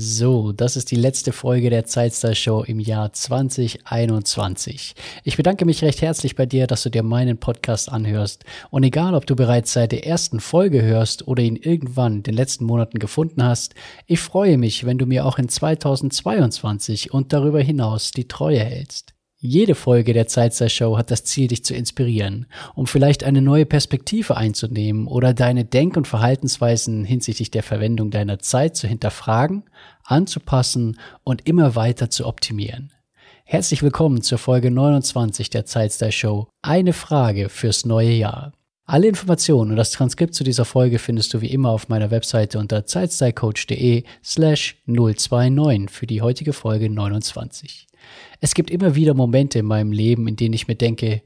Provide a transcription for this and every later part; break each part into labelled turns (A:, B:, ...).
A: So, das ist die letzte Folge der Zeitstar Show im Jahr 2021. Ich bedanke mich recht herzlich bei dir, dass du dir meinen Podcast anhörst. Und egal, ob du bereits seit der ersten Folge hörst oder ihn irgendwann in den letzten Monaten gefunden hast, ich freue mich, wenn du mir auch in 2022 und darüber hinaus die Treue hältst. Jede Folge der Zeitstar Show hat das Ziel, dich zu inspirieren, um vielleicht eine neue Perspektive einzunehmen oder deine Denk- und Verhaltensweisen hinsichtlich der Verwendung deiner Zeit zu hinterfragen, anzupassen und immer weiter zu optimieren. Herzlich willkommen zur Folge 29 der Zeitstar Show. Eine Frage fürs neue Jahr. Alle Informationen und das Transkript zu dieser Folge findest du wie immer auf meiner Webseite unter zeitstylecoach.de slash 029 für die heutige Folge 29. Es gibt immer wieder Momente in meinem Leben, in denen ich mir denke,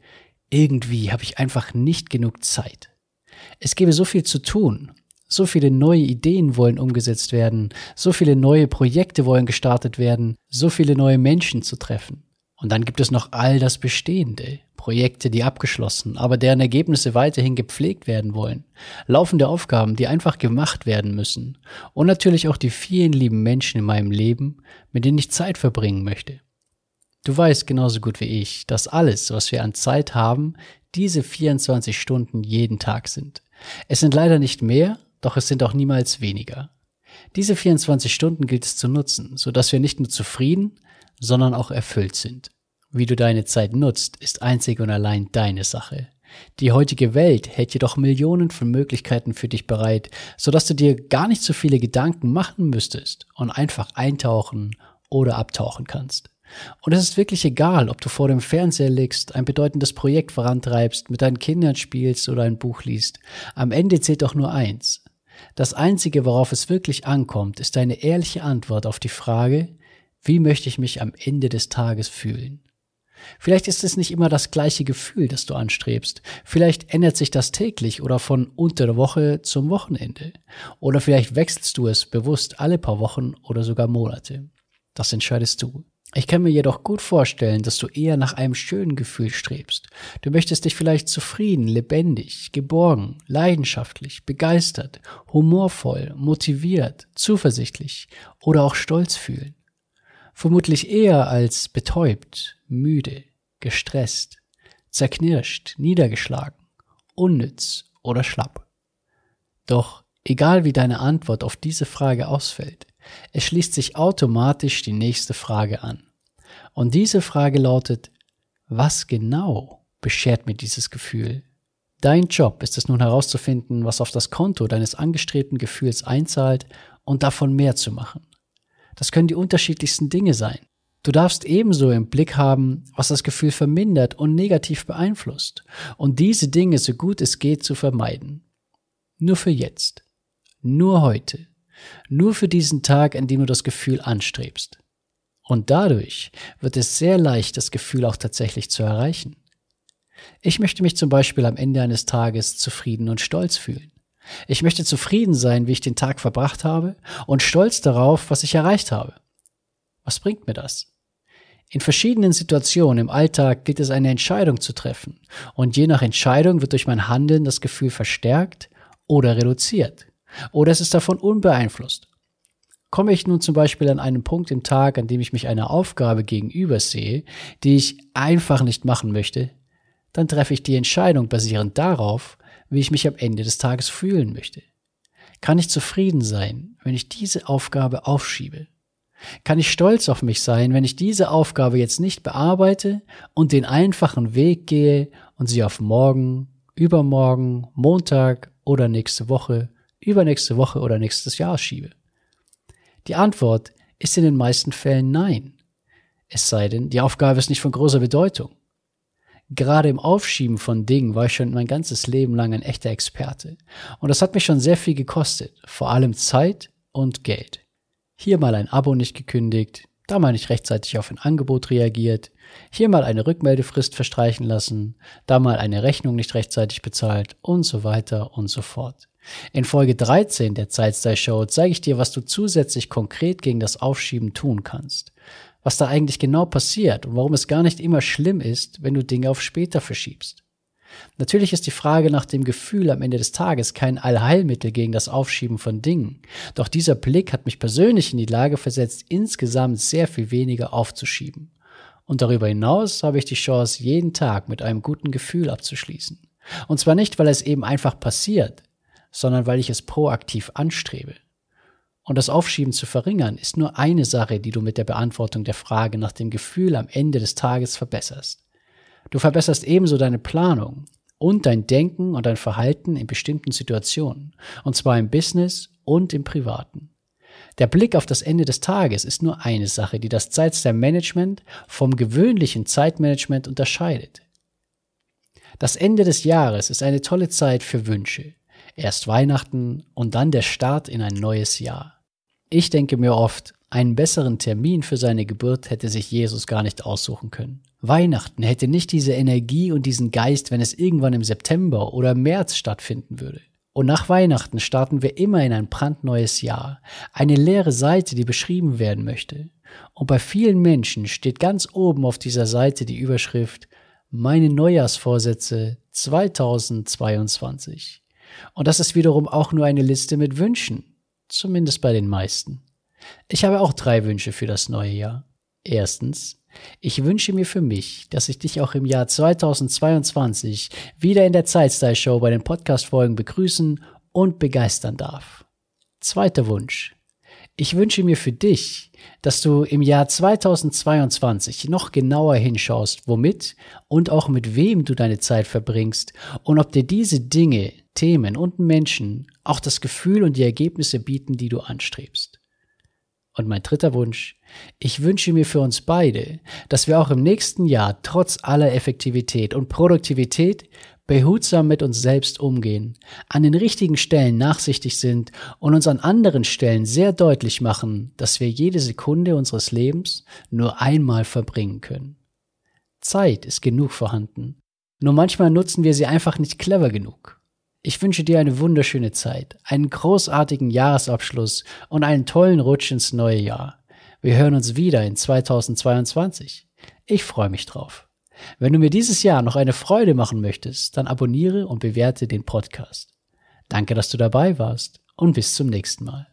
A: irgendwie habe ich einfach nicht genug Zeit. Es gäbe so viel zu tun. So viele neue Ideen wollen umgesetzt werden, so viele neue Projekte wollen gestartet werden, so viele neue Menschen zu treffen. Und dann gibt es noch all das Bestehende, Projekte, die abgeschlossen, aber deren Ergebnisse weiterhin gepflegt werden wollen, laufende Aufgaben, die einfach gemacht werden müssen und natürlich auch die vielen lieben Menschen in meinem Leben, mit denen ich Zeit verbringen möchte. Du weißt genauso gut wie ich, dass alles, was wir an Zeit haben, diese 24 Stunden jeden Tag sind. Es sind leider nicht mehr, doch es sind auch niemals weniger. Diese 24 Stunden gilt es zu nutzen, so dass wir nicht nur zufrieden, sondern auch erfüllt sind. Wie du deine Zeit nutzt, ist einzig und allein deine Sache. Die heutige Welt hält jedoch Millionen von Möglichkeiten für dich bereit, so dass du dir gar nicht so viele Gedanken machen müsstest und einfach eintauchen oder abtauchen kannst. Und es ist wirklich egal, ob du vor dem Fernseher liegst, ein bedeutendes Projekt vorantreibst, mit deinen Kindern spielst oder ein Buch liest. Am Ende zählt doch nur eins. Das Einzige, worauf es wirklich ankommt, ist deine ehrliche Antwort auf die Frage, wie möchte ich mich am Ende des Tages fühlen? Vielleicht ist es nicht immer das gleiche Gefühl, das du anstrebst. Vielleicht ändert sich das täglich oder von unter der Woche zum Wochenende. Oder vielleicht wechselst du es bewusst alle paar Wochen oder sogar Monate. Das entscheidest du. Ich kann mir jedoch gut vorstellen, dass du eher nach einem schönen Gefühl strebst. Du möchtest dich vielleicht zufrieden, lebendig, geborgen, leidenschaftlich, begeistert, humorvoll, motiviert, zuversichtlich oder auch stolz fühlen. Vermutlich eher als betäubt, müde, gestresst, zerknirscht, niedergeschlagen, unnütz oder schlapp. Doch egal wie deine Antwort auf diese Frage ausfällt, es schließt sich automatisch die nächste Frage an. Und diese Frage lautet, was genau beschert mir dieses Gefühl? Dein Job ist es nun herauszufinden, was auf das Konto deines angestrebten Gefühls einzahlt und davon mehr zu machen. Das können die unterschiedlichsten Dinge sein. Du darfst ebenso im Blick haben, was das Gefühl vermindert und negativ beeinflusst und diese Dinge so gut es geht zu vermeiden. Nur für jetzt. Nur heute. Nur für diesen Tag, an dem du das Gefühl anstrebst. Und dadurch wird es sehr leicht, das Gefühl auch tatsächlich zu erreichen. Ich möchte mich zum Beispiel am Ende eines Tages zufrieden und stolz fühlen. Ich möchte zufrieden sein, wie ich den Tag verbracht habe und stolz darauf, was ich erreicht habe. Was bringt mir das? In verschiedenen Situationen im Alltag gilt es eine Entscheidung zu treffen und je nach Entscheidung wird durch mein Handeln das Gefühl verstärkt oder reduziert. Oder es ist davon unbeeinflusst. Komme ich nun zum Beispiel an einen Punkt im Tag, an dem ich mich einer Aufgabe gegenüber sehe, die ich einfach nicht machen möchte, dann treffe ich die Entscheidung basierend darauf, wie ich mich am Ende des Tages fühlen möchte. Kann ich zufrieden sein, wenn ich diese Aufgabe aufschiebe? Kann ich stolz auf mich sein, wenn ich diese Aufgabe jetzt nicht bearbeite und den einfachen Weg gehe und sie auf morgen, übermorgen, Montag oder nächste Woche übernächste Woche oder nächstes Jahr schiebe? Die Antwort ist in den meisten Fällen nein. Es sei denn, die Aufgabe ist nicht von großer Bedeutung. Gerade im Aufschieben von Dingen war ich schon mein ganzes Leben lang ein echter Experte. Und das hat mich schon sehr viel gekostet, vor allem Zeit und Geld. Hier mal ein Abo nicht gekündigt, da mal nicht rechtzeitig auf ein Angebot reagiert, hier mal eine Rückmeldefrist verstreichen lassen, da mal eine Rechnung nicht rechtzeitig bezahlt und so weiter und so fort. In Folge 13 der Zeitstyle Show zeige ich dir, was du zusätzlich konkret gegen das Aufschieben tun kannst. Was da eigentlich genau passiert und warum es gar nicht immer schlimm ist, wenn du Dinge auf später verschiebst. Natürlich ist die Frage nach dem Gefühl am Ende des Tages kein Allheilmittel gegen das Aufschieben von Dingen. Doch dieser Blick hat mich persönlich in die Lage versetzt, insgesamt sehr viel weniger aufzuschieben. Und darüber hinaus habe ich die Chance, jeden Tag mit einem guten Gefühl abzuschließen. Und zwar nicht, weil es eben einfach passiert, sondern weil ich es proaktiv anstrebe. Und das Aufschieben zu verringern ist nur eine Sache, die du mit der Beantwortung der Frage nach dem Gefühl am Ende des Tages verbesserst. Du verbesserst ebenso deine Planung und dein Denken und dein Verhalten in bestimmten Situationen, und zwar im Business und im Privaten. Der Blick auf das Ende des Tages ist nur eine Sache, die das Zeitstyle-Management vom gewöhnlichen Zeitmanagement unterscheidet. Das Ende des Jahres ist eine tolle Zeit für Wünsche. Erst Weihnachten und dann der Start in ein neues Jahr. Ich denke mir oft, einen besseren Termin für seine Geburt hätte sich Jesus gar nicht aussuchen können. Weihnachten hätte nicht diese Energie und diesen Geist, wenn es irgendwann im September oder März stattfinden würde. Und nach Weihnachten starten wir immer in ein brandneues Jahr, eine leere Seite, die beschrieben werden möchte. Und bei vielen Menschen steht ganz oben auf dieser Seite die Überschrift Meine Neujahrsvorsätze 2022. Und das ist wiederum auch nur eine Liste mit Wünschen, zumindest bei den meisten. Ich habe auch drei Wünsche für das neue Jahr. Erstens, ich wünsche mir für mich, dass ich dich auch im Jahr 2022 wieder in der Zeitstyle Show bei den Podcast-Folgen begrüßen und begeistern darf. Zweiter Wunsch. Ich wünsche mir für dich, dass du im Jahr 2022 noch genauer hinschaust, womit und auch mit wem du deine Zeit verbringst und ob dir diese Dinge, Themen und Menschen auch das Gefühl und die Ergebnisse bieten, die du anstrebst. Und mein dritter Wunsch, ich wünsche mir für uns beide, dass wir auch im nächsten Jahr trotz aller Effektivität und Produktivität behutsam mit uns selbst umgehen, an den richtigen Stellen nachsichtig sind und uns an anderen Stellen sehr deutlich machen, dass wir jede Sekunde unseres Lebens nur einmal verbringen können. Zeit ist genug vorhanden, nur manchmal nutzen wir sie einfach nicht clever genug. Ich wünsche dir eine wunderschöne Zeit, einen großartigen Jahresabschluss und einen tollen Rutsch ins neue Jahr. Wir hören uns wieder in 2022. Ich freue mich drauf. Wenn du mir dieses Jahr noch eine Freude machen möchtest, dann abonniere und bewerte den Podcast. Danke, dass du dabei warst und bis zum nächsten Mal.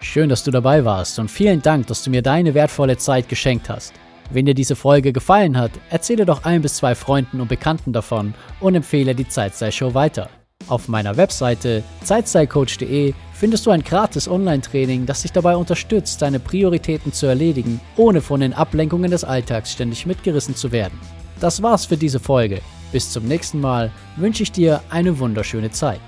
A: Schön, dass du dabei warst und vielen Dank, dass du mir deine wertvolle Zeit geschenkt hast. Wenn dir diese Folge gefallen hat, erzähle doch ein bis zwei Freunden und Bekannten davon und empfehle die Zeitsei-Show weiter. Auf meiner Webseite zeitstylecoach.de findest du ein gratis Online-Training, das dich dabei unterstützt, deine Prioritäten zu erledigen, ohne von den Ablenkungen des Alltags ständig mitgerissen zu werden. Das war's für diese Folge. Bis zum nächsten Mal wünsche ich dir eine wunderschöne Zeit.